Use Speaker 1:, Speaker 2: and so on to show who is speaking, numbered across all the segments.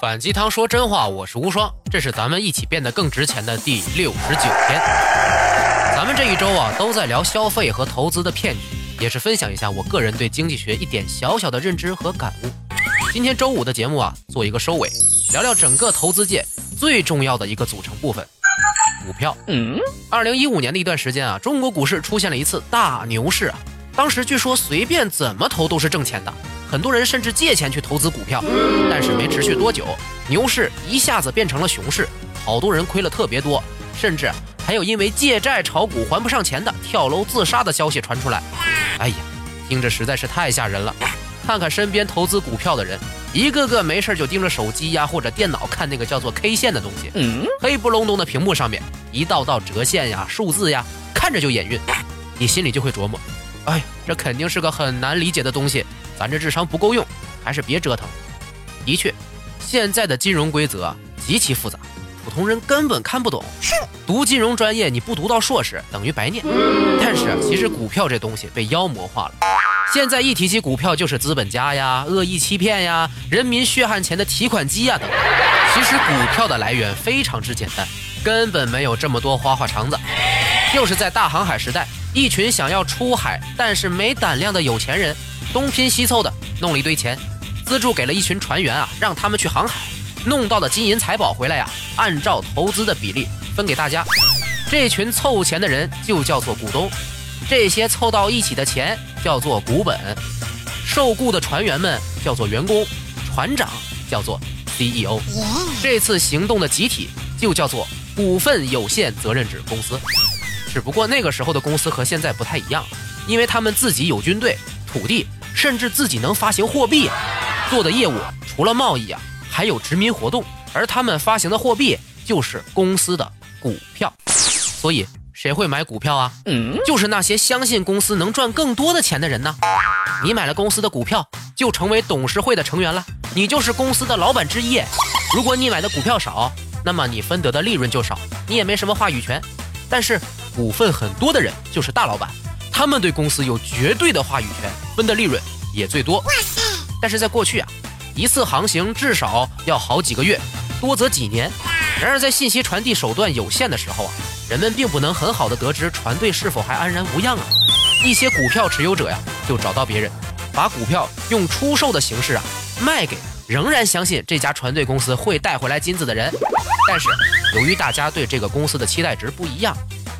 Speaker 1: 反鸡汤说真话，我是无双，这是咱们一起变得更值钱的第六十九天。咱们这一周啊，都在聊消费和投资的骗局，也是分享一下我个人对经济学一点小小的认知和感悟。今天周五的节目啊，做一个收尾，聊聊整个投资界最重要的一个组成部分——股票。嗯，二零一五年的一段时间啊，中国股市出现了一次大牛市啊，当时据说随便怎么投都是挣钱的。很多人甚至借钱去投资股票，但是没持续多久，牛市一下子变成了熊市，好多人亏了特别多，甚至还有因为借债炒股还不上钱的跳楼自杀的消息传出来。哎呀，听着实在是太吓人了。看看身边投资股票的人，一个个没事就盯着手机呀或者电脑看那个叫做 K 线的东西，黑不隆咚的屏幕上面一道道折线呀、数字呀，看着就眼晕，你心里就会琢磨，哎，这肯定是个很难理解的东西。咱这智商不够用，还是别折腾。的确，现在的金融规则极其复杂，普通人根本看不懂。读金融专业，你不读到硕士等于白念。但是其实股票这东西被妖魔化了，现在一提起股票就是资本家呀、恶意欺骗呀、人民血汗钱的提款机呀等。其实股票的来源非常之简单，根本没有这么多花花肠子。就是在大航海时代，一群想要出海但是没胆量的有钱人。东拼西凑的弄了一堆钱，资助给了一群船员啊，让他们去航海，弄到的金银财宝回来呀，按照投资的比例分给大家。这群凑钱的人就叫做股东，这些凑到一起的钱叫做股本。受雇的船员们叫做员工，船长叫做 CEO。这次行动的集体就叫做股份有限责任制公司。只不过那个时候的公司和现在不太一样，因为他们自己有军队、土地。甚至自己能发行货币，做的业务除了贸易啊，还有殖民活动，而他们发行的货币就是公司的股票。所以谁会买股票啊？嗯，就是那些相信公司能赚更多的钱的人呢。你买了公司的股票，就成为董事会的成员了，你就是公司的老板之一。如果你买的股票少，那么你分得的利润就少，你也没什么话语权。但是股份很多的人就是大老板。他们对公司有绝对的话语权，分的利润也最多。哇塞！但是在过去啊，一次航行至少要好几个月，多则几年。然而在信息传递手段有限的时候啊，人们并不能很好的得知船队是否还安然无恙啊。一些股票持有者呀，就找到别人，把股票用出售的形式啊卖给仍然相信这家船队公司会带回来金子的人。但是由于大家对这个公司的期待值不一样，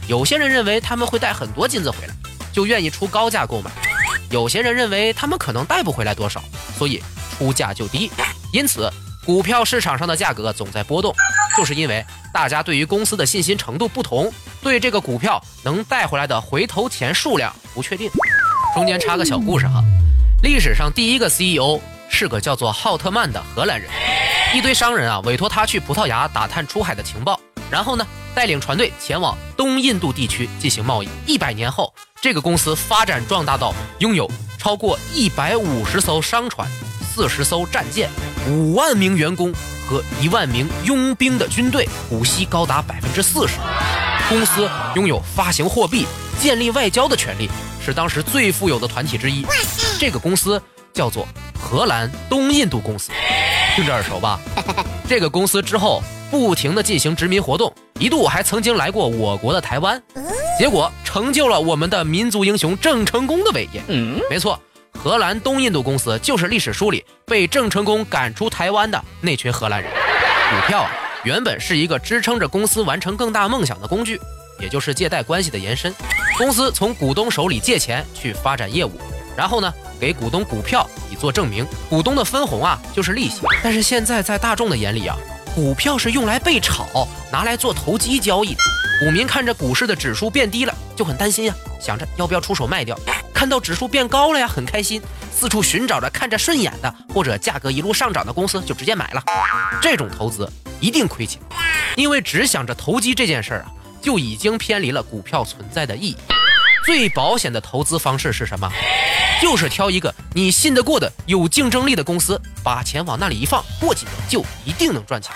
Speaker 1: 有些人认为他们会带很多金子回来。就愿意出高价购买，有些人认为他们可能带不回来多少，所以出价就低。因此，股票市场上的价格总在波动，就是因为大家对于公司的信心程度不同，对这个股票能带回来的回头钱数量不确定。中间插个小故事哈，历史上第一个 CEO 是个叫做浩特曼的荷兰人，一堆商人啊委托他去葡萄牙打探出海的情报，然后呢带领船队前往东印度地区进行贸易。一百年后。这个公司发展壮大到拥有超过一百五十艘商船、四十艘战舰、五万名员工和一万名佣兵的军队，股息高达百分之四十。公司拥有发行货币、建立外交的权利，是当时最富有的团体之一。这个公司叫做荷兰东印度公司，听着耳熟吧？这个公司之后不停地进行殖民活动，一度还曾经来过我国的台湾。结果成就了我们的民族英雄郑成功的伟业。嗯，没错，荷兰东印度公司就是历史书里被郑成功赶出台湾的那群荷兰人。股票啊，原本是一个支撑着公司完成更大梦想的工具，也就是借贷关系的延伸。公司从股东手里借钱去发展业务，然后呢，给股东股票以作证明。股东的分红啊，就是利息。但是现在在大众的眼里啊，股票是用来被炒，拿来做投机交易的。股民看着股市的指数变低了，就很担心呀，想着要不要出手卖掉。看到指数变高了呀，很开心，四处寻找着看着顺眼的或者价格一路上涨的公司，就直接买了。这种投资一定亏钱，因为只想着投机这件事儿啊，就已经偏离了股票存在的意义。最保险的投资方式是什么？就是挑一个你信得过的、有竞争力的公司，把钱往那里一放，过几年就一定能赚钱。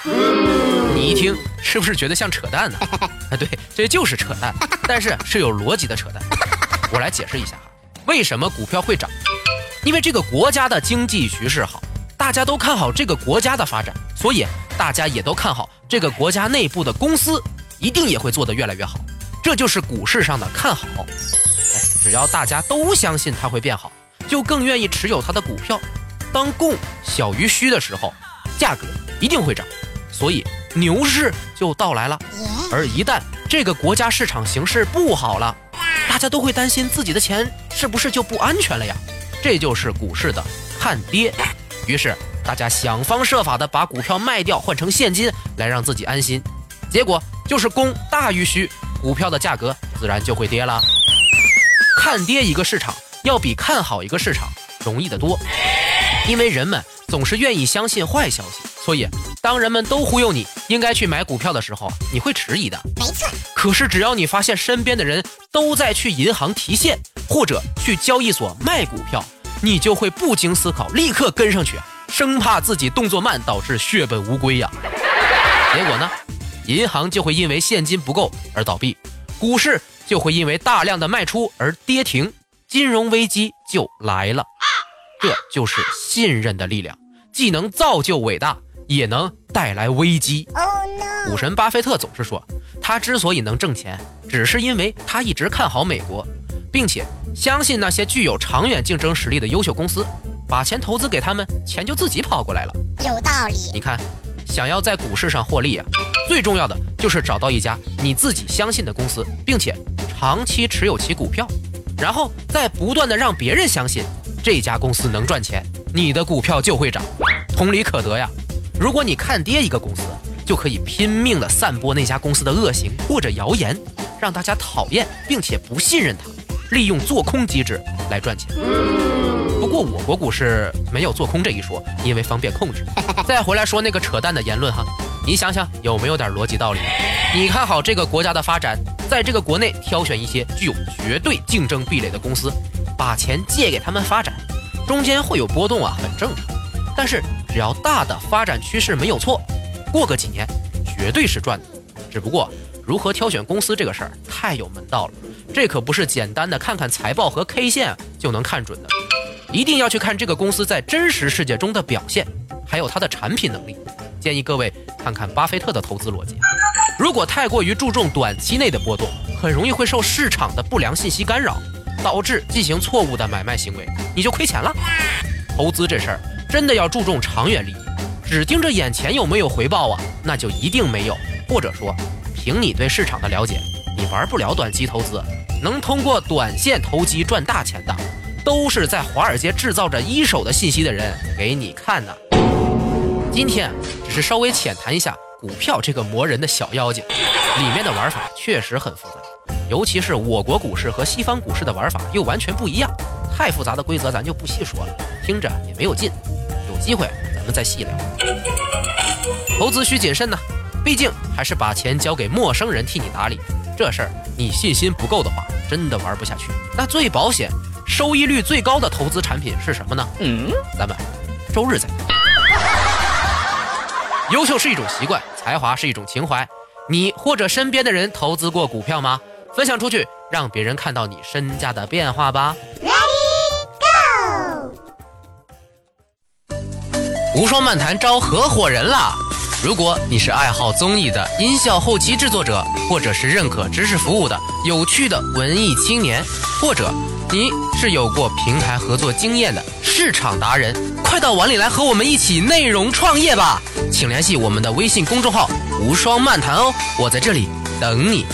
Speaker 1: 你一听是不是觉得像扯淡呢？啊，对，这就是扯淡，但是是有逻辑的扯淡。我来解释一下，为什么股票会涨？因为这个国家的经济局势好，大家都看好这个国家的发展，所以大家也都看好这个国家内部的公司一定也会做得越来越好。这就是股市上的看好。哎，只要大家都相信它会变好，就更愿意持有它的股票。当供小于需的时候，价格一定会涨，所以牛市就到来了。而一旦这个国家市场形势不好了，大家都会担心自己的钱是不是就不安全了呀？这就是股市的看跌。于是大家想方设法的把股票卖掉换成现金来让自己安心，结果就是供大于需，股票的价格自然就会跌了。看跌一个市场要比看好一个市场容易得多，因为人们总是愿意相信坏消息，所以当人们都忽悠你应该去买股票的时候，你会迟疑的。没错。可是只要你发现身边的人都在去银行提现或者去交易所卖股票，你就会不经思考立刻跟上去，生怕自己动作慢导致血本无归呀。结果呢，银行就会因为现金不够而倒闭，股市就会因为大量的卖出而跌停，金融危机就来了。这就是信任的力量，既能造就伟大，也能带来危机。股神巴菲特总是说，他之所以能挣钱，只是因为他一直看好美国，并且相信那些具有长远竞争实力的优秀公司，把钱投资给他们，钱就自己跑过来了。有道理。你看，想要在股市上获利啊，最重要的就是找到一家你自己相信的公司，并且长期持有其股票，然后再不断的让别人相信。这家公司能赚钱，你的股票就会涨，同理可得呀。如果你看跌一个公司，就可以拼命的散播那家公司的恶行或者谣言，让大家讨厌并且不信任它，利用做空机制来赚钱。不过我国股市没有做空这一说，因为方便控制。再回来说那个扯淡的言论哈，你想想有没有点逻辑道理？你看好这个国家的发展，在这个国内挑选一些具有绝对竞争壁垒的公司。把钱借给他们发展，中间会有波动啊，很正常。但是只要大的发展趋势没有错，过个几年绝对是赚的。只不过如何挑选公司这个事儿太有门道了，这可不是简单的看看财报和 K 线就能看准的，一定要去看这个公司在真实世界中的表现，还有它的产品能力。建议各位看看巴菲特的投资逻辑，如果太过于注重短期内的波动，很容易会受市场的不良信息干扰。导致进行错误的买卖行为，你就亏钱了。投资这事儿真的要注重长远利益，只盯着眼前有没有回报啊，那就一定没有。或者说，凭你对市场的了解，你玩不了短期投资。能通过短线投机赚大钱的，都是在华尔街制造着一手的信息的人给你看的。今天只是稍微浅谈一下股票这个磨人的小妖精，里面的玩法确实很复杂。尤其是我国股市和西方股市的玩法又完全不一样，太复杂的规则咱就不细说了，听着也没有劲。有机会咱们再细聊。投资需谨慎呢，毕竟还是把钱交给陌生人替你打理，这事儿你信心不够的话，真的玩不下去。那最保险、收益率最高的投资产品是什么呢？嗯，咱们周日再聊。优秀是一种习惯，才华是一种情怀。你或者身边的人投资过股票吗？分享出去，让别人看到你身价的变化吧。Ready Go！无双漫谈招合伙人啦！如果你是爱好综艺的音效后期制作者，或者是认可知识服务的有趣的文艺青年，或者你是有过平台合作经验的市场达人，快到碗里来和我们一起内容创业吧！请联系我们的微信公众号“无双漫谈”哦，我在这里等你。